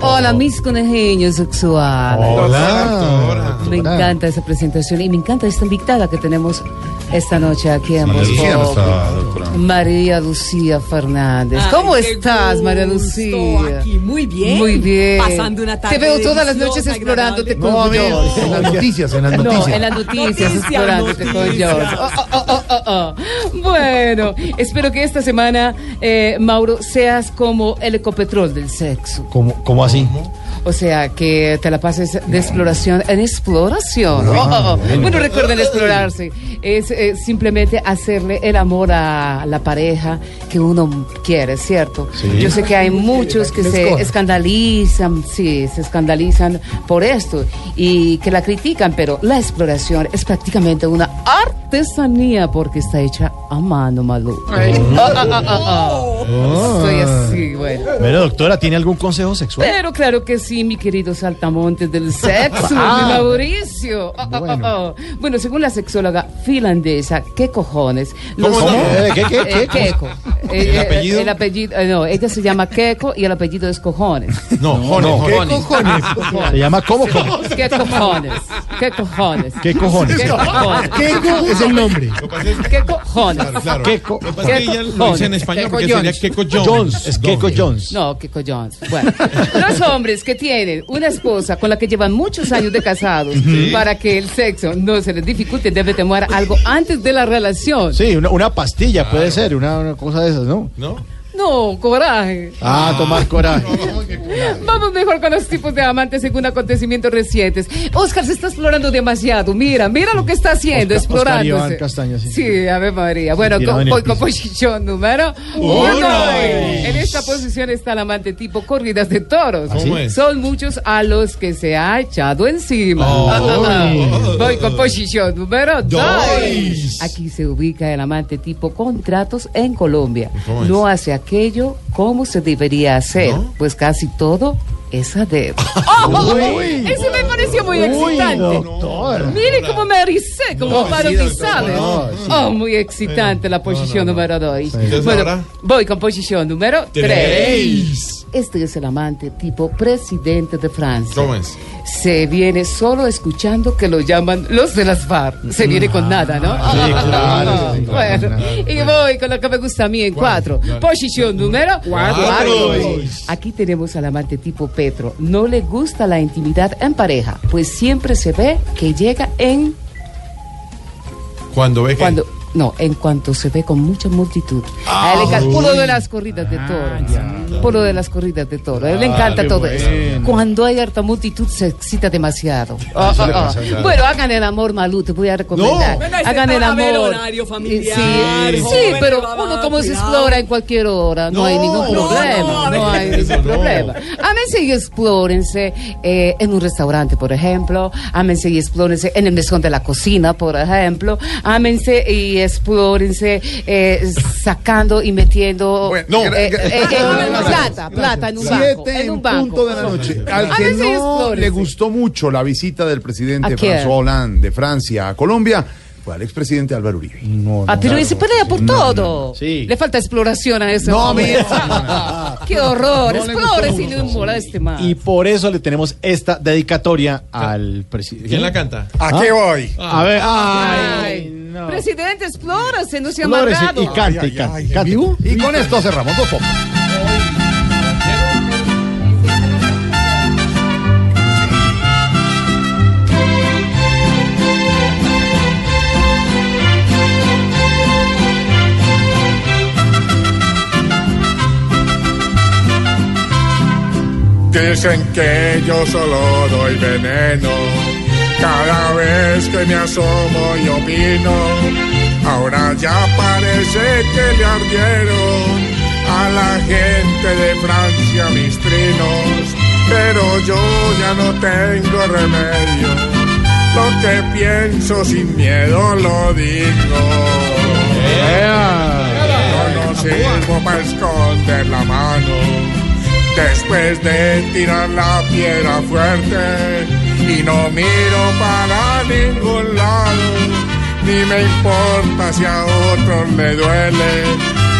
Hola, mis conejillos sexuales. Hola. Me encanta esa presentación y me encanta esta invitada que tenemos esta noche aquí en Voz. María Lucía Fernández. Ay, ¿Cómo estás, María Lucía? Aquí, muy bien. Muy bien. Pasando una tarde Te veo todas las noches explorándote con No, George. en las noticias, en las No, noticias. en las noticias, Noticias, explorándote con noticias. George. Oh, oh, oh, oh, oh. Bueno, espero que esta semana, eh, Mauro, seas como el ecopetrol del sexo. ¿Cómo, cómo así? O sea, que te la pases de exploración en exploración. Oh. Bueno, recuerden explorarse. Es eh, simplemente hacerle el amor a la pareja que uno quiere, ¿cierto? Sí. Yo sé que hay muchos que se escandalizan, sí, se escandalizan por esto y que la critican, pero la exploración es prácticamente una artesanía porque está hecha a mano, Malú. Oh, oh, oh, oh, oh. Soy así, bueno. Pero doctora, ¿tiene algún consejo sexual? Pero claro que sí, mi querido saltamontes del sexo, Ah. Mauricio. Oh, oh, oh, oh. Bueno, según la sexóloga finlandesa, ¿qué cojones? Los- ¿Cómo? ¿qué, qué, qué? Eh, Eh, ¿El eh, apellido? el apellido, eh, no, ella se llama Keiko y el apellido es cojones. No, no, ¿qué cojones? Se llama ¿cómo? cómo? ¿Qué cojones? ¿Qué cojones? ¿Qué cojones? ¿Qué cojones? Keiko es el nombre. ¿Qué cojones? Keiko. Lo que pasa es que ella lo dice en español porque sería. Keiko Jones. Jones. Es Keiko Jones. No, Keiko Jones. Bueno, los hombres que tienen una esposa con la que llevan muchos años de casados, para que el sexo no se les dificulte, debe tomar algo antes de la relación. Sí, una, una pastilla puede ser, una, una cosa de esas, ¿no? ¿No? No, coraje. Ah, tomar coraje. Vamos mejor con los tipos de amantes según acontecimientos recientes. Oscar se está explorando demasiado. Mira, mira lo que está haciendo. Iván Castaño, sí. Sí, Ave María. Bueno, voy con posición número uno. En esta posición está el amante tipo corridas de toros. ¿Cómo es? Son muchos a los que se ha echado encima. Oh. Voy con posición número dos. Dos. Aquí se ubica el amante tipo contratos en Colombia. No hace aquello como se debería hacer, ¿No? pues casi todo esa de. ¡Oh! Ese me pareció muy uy, excitante. Doctor. Mire cómo me ericé, como no, para sí. Oh, muy excitante la eh, posición número 2. Sí. Bueno, voy con posición número 3. Este es el amante tipo presidente de Francia. ¿Cómo es? Se viene solo escuchando que lo llaman los de las FARC. Se viene con nada, ¿no? Sí, claro, sí, claro. Bueno, y voy con lo que me gusta a mí en cuatro. Posición número cuatro. Aquí tenemos al amante tipo Petro. No le gusta la intimidad en pareja, pues siempre se ve que llega en Cuando ve que... cuando no, en cuanto se ve con mucha multitud. A él le encanta por lo de las corridas de toro. Por lo de las corridas de toro. A él le encanta qué todo eso. bueno. Cuando hay harta multitud se excita demasiado. Ah, eso ah, pasa, ah. claro. Bueno, hagan el amor, Malú, te voy a recomendar. Ese hagan el amor. familiar, Sí, sí, joven, pero uno como se explora en cualquier hora, no, No, hay ningún no, problema. no, No, hay ningún no. problema. Ámense y explórense eh, en un restaurante, por ejemplo. Ámense y explórense en el mesón de la cocina, por ejemplo. Ámense y explórense eh, sacando y metiendo Bueno, no. eh, eh, en plata, plata en un banco. Siete En un en banco. punto de la noche. Al A que no le gustó mucho la visita del ¿A presidente? François Hollande de Francia a Colombia fue al expresidente Álvaro Uribe. No, Ah, no. pero se pelea por todo. Sí. Le falta exploración a ese No, mira. Qué horror. No le Explore si no moleste más. Y por eso le tenemos esta dedicatoria al presidente. ¿Quién la canta? ¿A qué voy? A ver, ay, Ay, no. Presidentes Flores, se nos ha Flores amarrado. y, y cante, ay, y cante. Ay, cante. Y, y con esto cerramos dos popos. Dicen que yo solo doy veneno cada vez que me asomo y opino. Ahora ya parece que le ardieron a la gente de Francia mis trinos, pero yo ya no tengo remedio. Lo que pienso sin miedo lo digo. No sirvo para esconder la mano después de tirar la piedra fuerte y no miro para ningún lado, ni me importa si a otros le duele,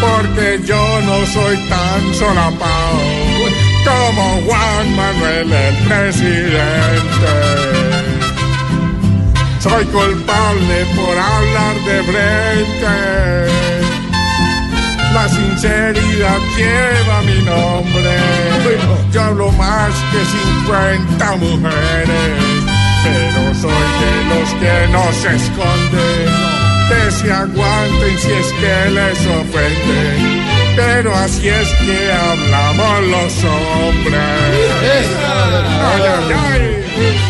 porque yo no soy tan solapado como Juan Manuel el presidente. Soy culpable por hablar de frente la sinceridad lleva mi nombre. Yo hablo más que 50 mujeres, pero soy de los que no se esconden, que se aguanten si es que les ofenden. Pero así es que hablamos los hombres. Ay, ay, ay.